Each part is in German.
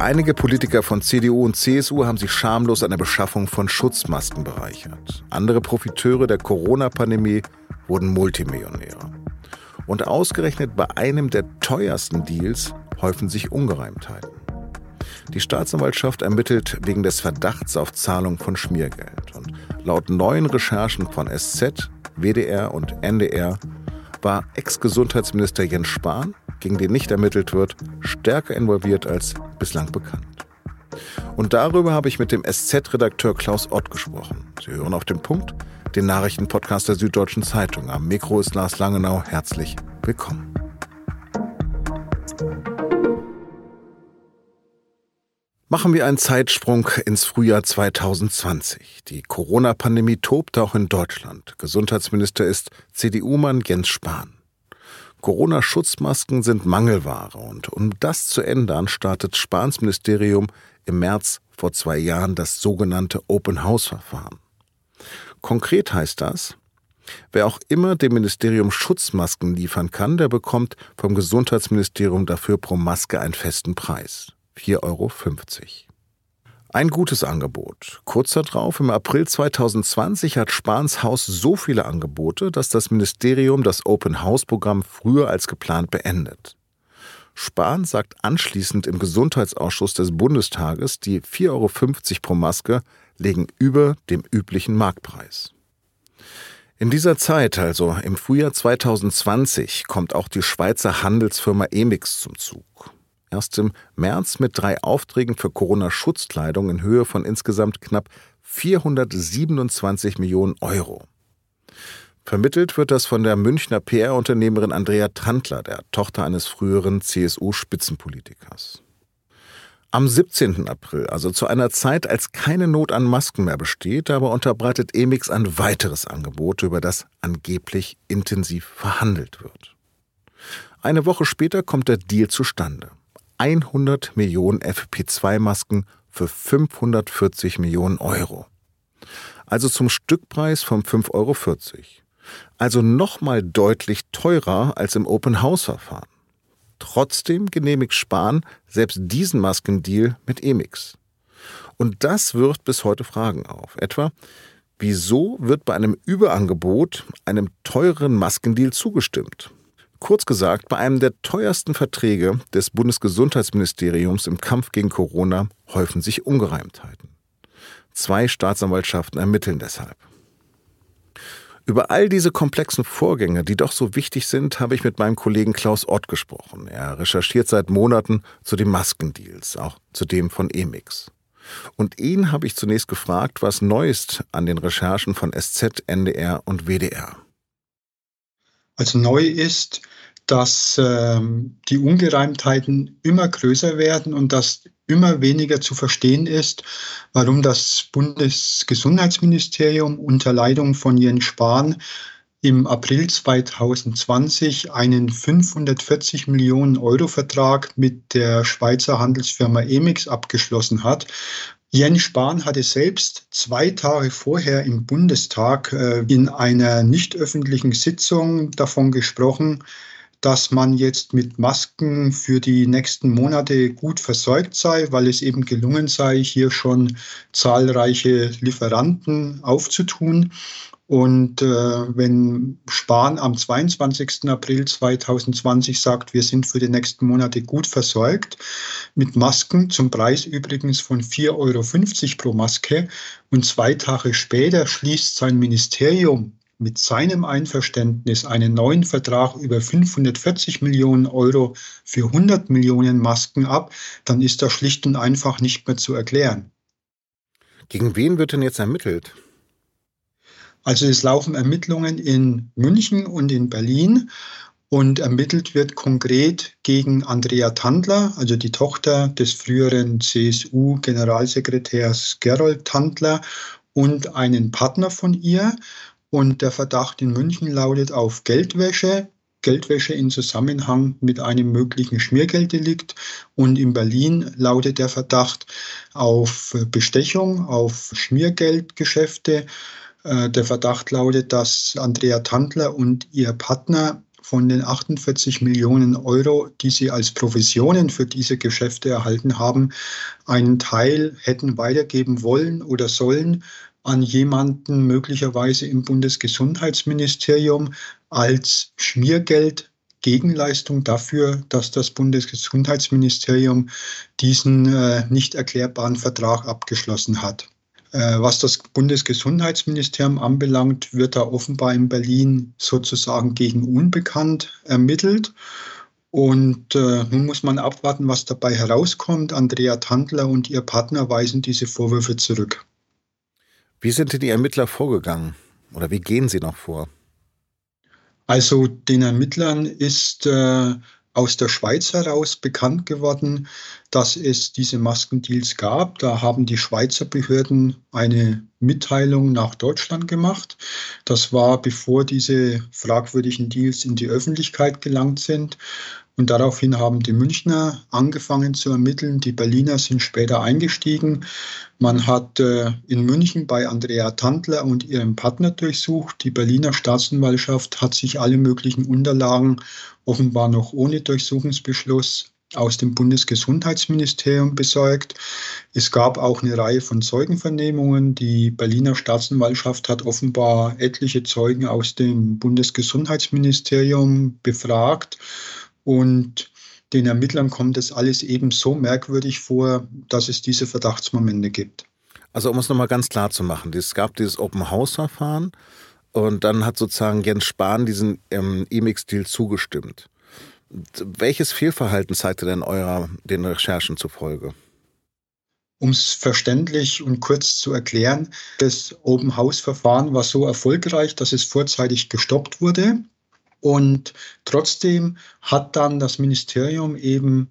Einige Politiker von CDU und CSU haben sich schamlos an der Beschaffung von Schutzmasken bereichert. Andere Profiteure der Corona-Pandemie wurden Multimillionäre. Und ausgerechnet bei einem der teuersten Deals häufen sich Ungereimtheiten. Die Staatsanwaltschaft ermittelt wegen des Verdachts auf Zahlung von Schmiergeld. Und laut neuen Recherchen von SZ, WDR und NDR war Ex-Gesundheitsminister Jens Spahn, gegen den nicht ermittelt wird, stärker involviert als bislang bekannt. Und darüber habe ich mit dem SZ-Redakteur Klaus Ott gesprochen. Sie hören auf den Punkt, den Nachrichtenpodcast der Süddeutschen Zeitung. Am Mikro ist Lars Langenau. Herzlich willkommen. Machen wir einen Zeitsprung ins Frühjahr 2020. Die Corona-Pandemie tobt auch in Deutschland. Gesundheitsminister ist CDU-Mann Jens Spahn. Corona-Schutzmasken sind Mangelware und um das zu ändern, startet Spahns Ministerium im März vor zwei Jahren das sogenannte Open-House-Verfahren. Konkret heißt das, wer auch immer dem Ministerium Schutzmasken liefern kann, der bekommt vom Gesundheitsministerium dafür pro Maske einen festen Preis. 4,50 Euro. Ein gutes Angebot. Kurz darauf, im April 2020, hat Spahns Haus so viele Angebote, dass das Ministerium das Open House Programm früher als geplant beendet. Spahn sagt anschließend im Gesundheitsausschuss des Bundestages, die 4,50 Euro pro Maske legen über dem üblichen Marktpreis. In dieser Zeit, also im Frühjahr 2020, kommt auch die Schweizer Handelsfirma Emix zum Zug erst im März mit drei Aufträgen für Corona-Schutzkleidung in Höhe von insgesamt knapp 427 Millionen Euro. Vermittelt wird das von der Münchner PR-Unternehmerin Andrea Trantler, der Tochter eines früheren CSU-Spitzenpolitikers. Am 17. April, also zu einer Zeit, als keine Not an Masken mehr besteht, aber unterbreitet Emix ein weiteres Angebot, über das angeblich intensiv verhandelt wird. Eine Woche später kommt der Deal zustande. 100 Millionen FP2-Masken für 540 Millionen Euro. Also zum Stückpreis von 5,40 Euro. Also nochmal deutlich teurer als im Open-House-Verfahren. Trotzdem genehmigt Spahn selbst diesen Maskendeal mit Emix. Und das wirft bis heute Fragen auf. Etwa, wieso wird bei einem Überangebot einem teureren Maskendeal zugestimmt? Kurz gesagt, bei einem der teuersten Verträge des Bundesgesundheitsministeriums im Kampf gegen Corona häufen sich Ungereimtheiten. Zwei Staatsanwaltschaften ermitteln deshalb. Über all diese komplexen Vorgänge, die doch so wichtig sind, habe ich mit meinem Kollegen Klaus Ott gesprochen. Er recherchiert seit Monaten zu den Maskendeals, auch zu dem von Emix. Und ihn habe ich zunächst gefragt, was neu an den Recherchen von SZ, NDR und WDR. Also neu ist, dass ähm, die Ungereimtheiten immer größer werden und dass immer weniger zu verstehen ist, warum das Bundesgesundheitsministerium unter Leitung von Jens Spahn im April 2020 einen 540 Millionen Euro Vertrag mit der Schweizer Handelsfirma Emix abgeschlossen hat, Jens Spahn hatte selbst zwei Tage vorher im Bundestag äh, in einer nicht öffentlichen Sitzung davon gesprochen, dass man jetzt mit Masken für die nächsten Monate gut versorgt sei, weil es eben gelungen sei, hier schon zahlreiche Lieferanten aufzutun. Und äh, wenn Spahn am 22. April 2020 sagt, wir sind für die nächsten Monate gut versorgt, mit Masken zum Preis übrigens von 4,50 Euro pro Maske, und zwei Tage später schließt sein Ministerium mit seinem Einverständnis einen neuen Vertrag über 540 Millionen Euro für 100 Millionen Masken ab, dann ist das schlicht und einfach nicht mehr zu erklären. Gegen wen wird denn jetzt ermittelt? Also es laufen Ermittlungen in München und in Berlin und ermittelt wird konkret gegen Andrea Tandler, also die Tochter des früheren CSU-Generalsekretärs Gerold Tandler und einen Partner von ihr. Und der Verdacht in München lautet auf Geldwäsche, Geldwäsche in Zusammenhang mit einem möglichen Schmiergelddelikt. Und in Berlin lautet der Verdacht auf Bestechung, auf Schmiergeldgeschäfte der Verdacht lautet, dass Andrea Tandler und ihr Partner von den 48 Millionen Euro, die sie als Provisionen für diese Geschäfte erhalten haben, einen Teil hätten weitergeben wollen oder sollen an jemanden möglicherweise im Bundesgesundheitsministerium als Schmiergeld Gegenleistung dafür, dass das Bundesgesundheitsministerium diesen äh, nicht erklärbaren Vertrag abgeschlossen hat. Äh, was das Bundesgesundheitsministerium anbelangt, wird da offenbar in Berlin sozusagen gegen Unbekannt ermittelt. Und äh, nun muss man abwarten, was dabei herauskommt. Andrea Tandler und ihr Partner weisen diese Vorwürfe zurück. Wie sind denn die Ermittler vorgegangen? Oder wie gehen sie noch vor? Also den Ermittlern ist äh, aus der Schweiz heraus bekannt geworden, dass es diese Maskendeals gab. Da haben die Schweizer Behörden eine Mitteilung nach Deutschland gemacht. Das war bevor diese fragwürdigen Deals in die Öffentlichkeit gelangt sind. Und daraufhin haben die Münchner angefangen zu ermitteln. Die Berliner sind später eingestiegen. Man hat äh, in München bei Andrea Tandler und ihrem Partner durchsucht. Die Berliner Staatsanwaltschaft hat sich alle möglichen Unterlagen offenbar noch ohne Durchsuchungsbeschluss aus dem Bundesgesundheitsministerium besorgt. Es gab auch eine Reihe von Zeugenvernehmungen. Die Berliner Staatsanwaltschaft hat offenbar etliche Zeugen aus dem Bundesgesundheitsministerium befragt. Und den Ermittlern kommt das alles eben so merkwürdig vor, dass es diese Verdachtsmomente gibt. Also um es nochmal ganz klar zu machen, es gab dieses Open-House-Verfahren und dann hat sozusagen Jens Spahn diesen ähm, Emix-Deal zugestimmt. Welches Fehlverhalten zeigte denn eurer den Recherchen zufolge? Um es verständlich und kurz zu erklären, das Open House Verfahren war so erfolgreich, dass es vorzeitig gestoppt wurde. Und trotzdem hat dann das Ministerium eben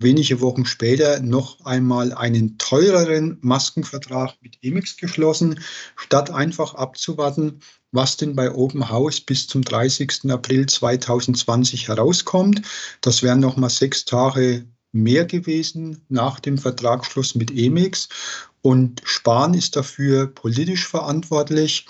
wenige Wochen später noch einmal einen teureren Maskenvertrag mit Emix geschlossen, statt einfach abzuwarten, was denn bei Open House bis zum 30. April 2020 herauskommt. Das wären noch mal sechs Tage mehr gewesen nach dem Vertragsschluss mit Emix. Und Spahn ist dafür politisch verantwortlich.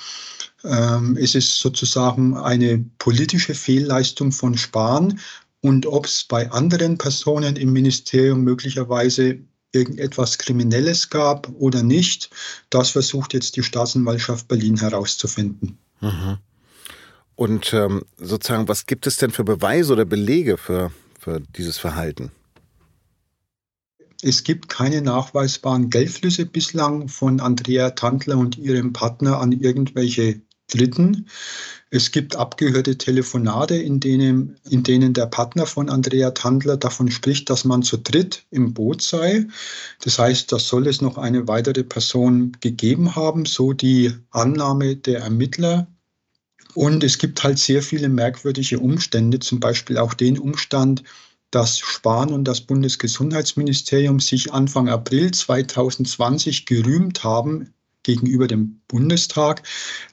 Ähm, es ist sozusagen eine politische Fehlleistung von Spahn. Und ob es bei anderen Personen im Ministerium möglicherweise irgendetwas Kriminelles gab oder nicht, das versucht jetzt die Staatsanwaltschaft Berlin herauszufinden. Mhm. Und ähm, sozusagen, was gibt es denn für Beweise oder Belege für, für dieses Verhalten? Es gibt keine nachweisbaren Geldflüsse bislang von Andrea Tandler und ihrem Partner an irgendwelche Dritten. Es gibt abgehörte Telefonate, in denen, in denen der Partner von Andrea Tandler davon spricht, dass man zu dritt im Boot sei. Das heißt, da soll es noch eine weitere Person gegeben haben, so die Annahme der Ermittler. Und es gibt halt sehr viele merkwürdige Umstände, zum Beispiel auch den Umstand, dass Spahn und das Bundesgesundheitsministerium sich Anfang April 2020 gerühmt haben gegenüber dem Bundestag,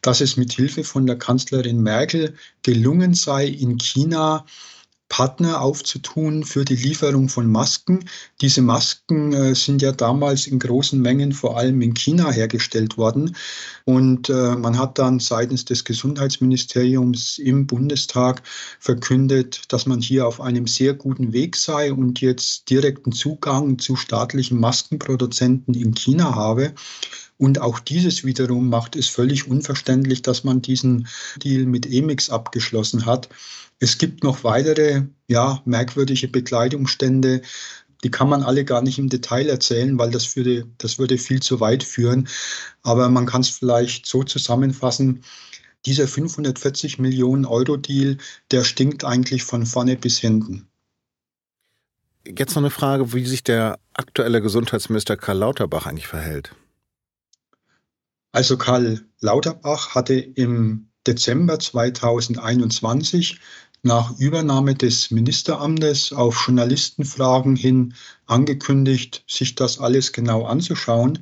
dass es mit Hilfe von der Kanzlerin Merkel gelungen sei, in China Partner aufzutun für die Lieferung von Masken. Diese Masken äh, sind ja damals in großen Mengen vor allem in China hergestellt worden. Und äh, man hat dann seitens des Gesundheitsministeriums im Bundestag verkündet, dass man hier auf einem sehr guten Weg sei und jetzt direkten Zugang zu staatlichen Maskenproduzenten in China habe. Und auch dieses wiederum macht es völlig unverständlich, dass man diesen Deal mit Emix abgeschlossen hat. Es gibt noch weitere, ja, merkwürdige Bekleidungsstände. Die kann man alle gar nicht im Detail erzählen, weil das, würde, das würde viel zu weit führen. Aber man kann es vielleicht so zusammenfassen. Dieser 540 Millionen Euro Deal, der stinkt eigentlich von vorne bis hinten. Jetzt noch eine Frage, wie sich der aktuelle Gesundheitsminister Karl Lauterbach eigentlich verhält. Also Karl Lauterbach hatte im Dezember 2021 nach Übernahme des Ministeramtes auf Journalistenfragen hin angekündigt, sich das alles genau anzuschauen.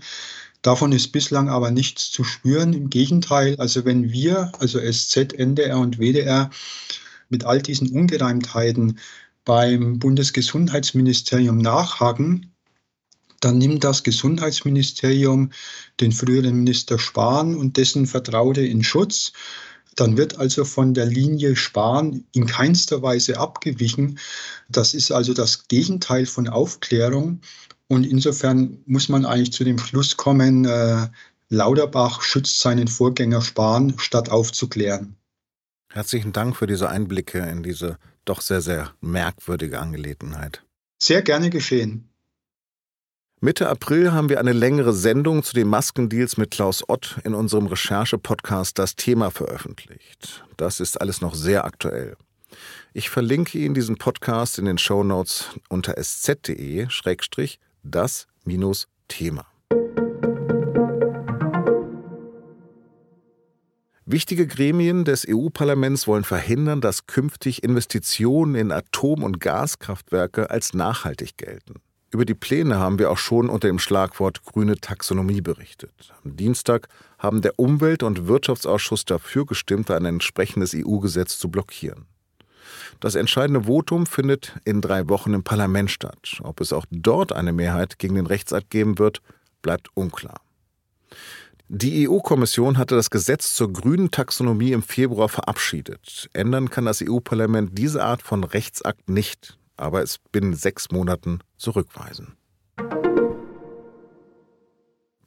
Davon ist bislang aber nichts zu spüren. Im Gegenteil, also wenn wir, also SZ, NDR und WDR, mit all diesen Ungereimtheiten beim Bundesgesundheitsministerium nachhaken, dann nimmt das Gesundheitsministerium den früheren Minister Spahn und dessen Vertraute in Schutz Dann wird also von der Linie Sparen in keinster Weise abgewichen. Das ist also das Gegenteil von Aufklärung. Und insofern muss man eigentlich zu dem Schluss kommen, äh, Lauterbach schützt seinen Vorgänger Spahn, statt aufzuklären. Herzlichen Dank für diese Einblicke in diese doch sehr, sehr merkwürdige Angelegenheit. Sehr gerne geschehen. Mitte April haben wir eine längere Sendung zu den Maskendeals mit Klaus Ott in unserem Recherche-Podcast Das Thema veröffentlicht. Das ist alles noch sehr aktuell. Ich verlinke Ihnen diesen Podcast in den Show Notes unter sz.de-das-thema. Wichtige Gremien des EU-Parlaments wollen verhindern, dass künftig Investitionen in Atom- und Gaskraftwerke als nachhaltig gelten. Über die Pläne haben wir auch schon unter dem Schlagwort grüne Taxonomie berichtet. Am Dienstag haben der Umwelt- und Wirtschaftsausschuss dafür gestimmt, ein entsprechendes EU-Gesetz zu blockieren. Das entscheidende Votum findet in drei Wochen im Parlament statt. Ob es auch dort eine Mehrheit gegen den Rechtsakt geben wird, bleibt unklar. Die EU-Kommission hatte das Gesetz zur grünen Taxonomie im Februar verabschiedet. Ändern kann das EU-Parlament diese Art von Rechtsakt nicht, aber es binnen sechs Monaten zurückweisen.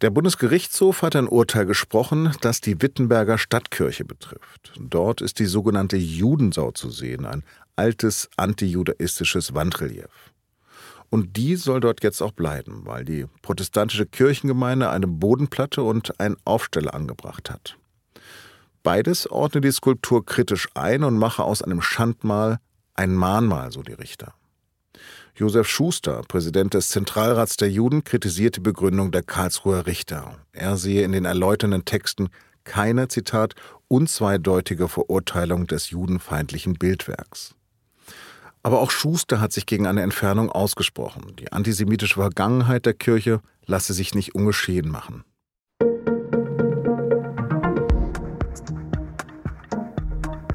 Der Bundesgerichtshof hat ein Urteil gesprochen, das die Wittenberger Stadtkirche betrifft. Dort ist die sogenannte Judensau zu sehen, ein altes antijudaistisches Wandrelief. Und die soll dort jetzt auch bleiben, weil die protestantische Kirchengemeinde eine Bodenplatte und einen Aufsteller angebracht hat. Beides ordne die Skulptur kritisch ein und mache aus einem Schandmal ein Mahnmal, so die Richter. Josef Schuster, Präsident des Zentralrats der Juden, kritisiert die Begründung der Karlsruher Richter. Er sehe in den erläuternden Texten keine, Zitat, unzweideutige Verurteilung des judenfeindlichen Bildwerks. Aber auch Schuster hat sich gegen eine Entfernung ausgesprochen. Die antisemitische Vergangenheit der Kirche lasse sich nicht ungeschehen machen.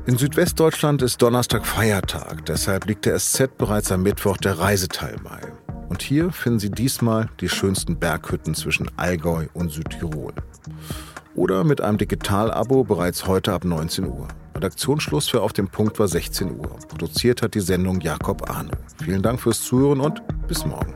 In Südwestdeutschland ist Donnerstag Feiertag, deshalb liegt der SZ bereits am Mittwoch der Reiseteil bei. Und hier finden Sie diesmal die schönsten Berghütten zwischen Allgäu und Südtirol. Oder mit einem Digital-Abo bereits heute ab 19 Uhr. Redaktionsschluss für Auf dem Punkt war 16 Uhr. Produziert hat die Sendung Jakob Arno. Vielen Dank fürs Zuhören und bis morgen.